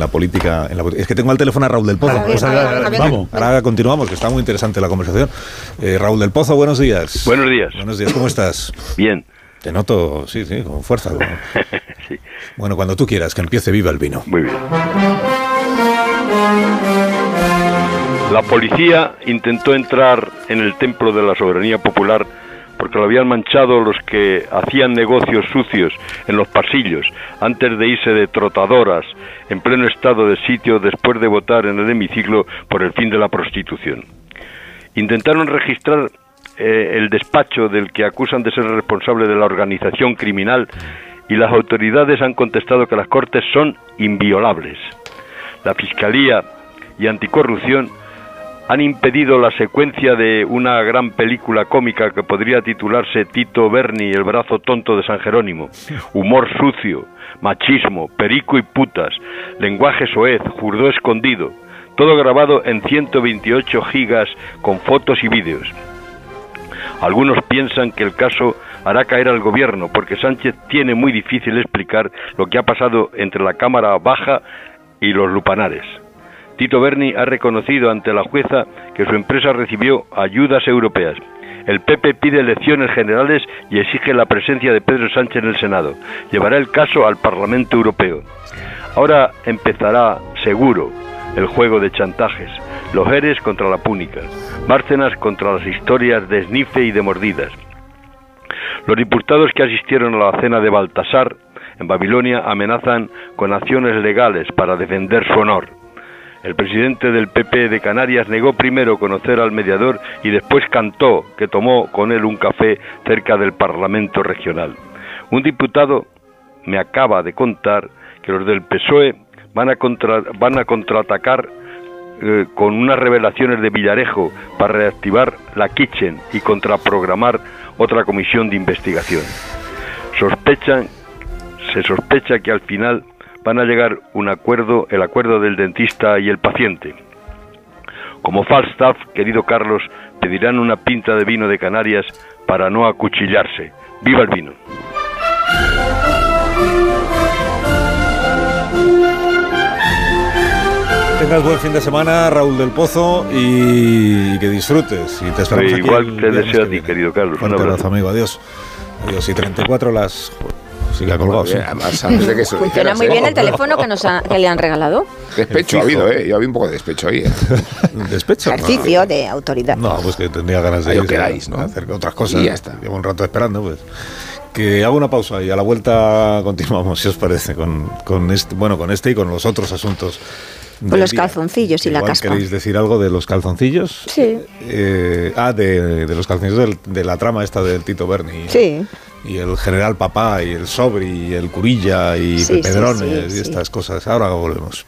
la política, en la, es que tengo al teléfono a Raúl del Pozo. Pues vamos. Ahora continuamos, que está muy interesante la conversación. Eh, Raúl del Pozo, buenos días. Buenos días. Buenos días, ¿cómo estás? Bien. Te noto, sí, sí, con fuerza. sí. Bueno, cuando tú quieras, que empiece viva el vino. Muy bien. La policía intentó entrar en el templo de la soberanía popular porque lo habían manchado los que hacían negocios sucios en los pasillos antes de irse de trotadoras en pleno estado de sitio después de votar en el hemiciclo por el fin de la prostitución. Intentaron registrar eh, el despacho del que acusan de ser responsable de la organización criminal y las autoridades han contestado que las cortes son inviolables. La Fiscalía y Anticorrupción han impedido la secuencia de una gran película cómica que podría titularse Tito Berni, el brazo tonto de San Jerónimo. Humor sucio, machismo, perico y putas, lenguaje soez, jurdó escondido, todo grabado en 128 gigas con fotos y vídeos. Algunos piensan que el caso hará caer al gobierno porque Sánchez tiene muy difícil explicar lo que ha pasado entre la Cámara Baja y los lupanares. Tito Berni ha reconocido ante la jueza que su empresa recibió ayudas europeas. El PP pide elecciones generales y exige la presencia de Pedro Sánchez en el Senado. Llevará el caso al Parlamento Europeo. Ahora empezará, seguro, el juego de chantajes. Los Eres contra la Púnica. Bárcenas contra las historias de esnife y de mordidas. Los diputados que asistieron a la cena de Baltasar en Babilonia amenazan con acciones legales para defender su honor. El presidente del PP de Canarias negó primero conocer al mediador y después cantó que tomó con él un café cerca del Parlamento regional. Un diputado me acaba de contar que los del PSOE van a, van a contraatacar eh, con unas revelaciones de Villarejo para reactivar la Kitchen y contraprogramar otra comisión de investigación. Sospechan, se sospecha que al final van a llegar un acuerdo, el acuerdo del dentista y el paciente. Como Falstaff, querido Carlos, pedirán una pinta de vino de Canarias para no acuchillarse. ¡Viva el vino! Tengas buen fin de semana, Raúl del Pozo, y que disfrutes. Y te esperamos igual te deseo a ti, querido Carlos. Un abrazo, amigo. Adiós. Adiós. Y 34 las sigue colgado. Sí. Además, antes de que eso Funciona muy bien el teléfono que, nos ha, que le han regalado. Despecho ha habido, ¿eh? Yo había un poco de despecho ahí. ¿eh? ¿Despecho? Ejercicio de autoridad. No, pues que tendría ganas de ir queráis, ¿no? hacer otras cosas. Y ya está. Llevo un rato esperando, pues. Que hago una pausa y a la vuelta continuamos, si os parece, con, con este, bueno, con este y con los otros asuntos. Con los calzoncillos y la caspa. ¿Queréis decir algo de los calzoncillos? Sí. Eh, ah, de, de, los calzoncillos de la trama esta del Tito Berni. Sí y el general papá y el sobri y el curilla y Pedrones y estas cosas. Ahora volvemos.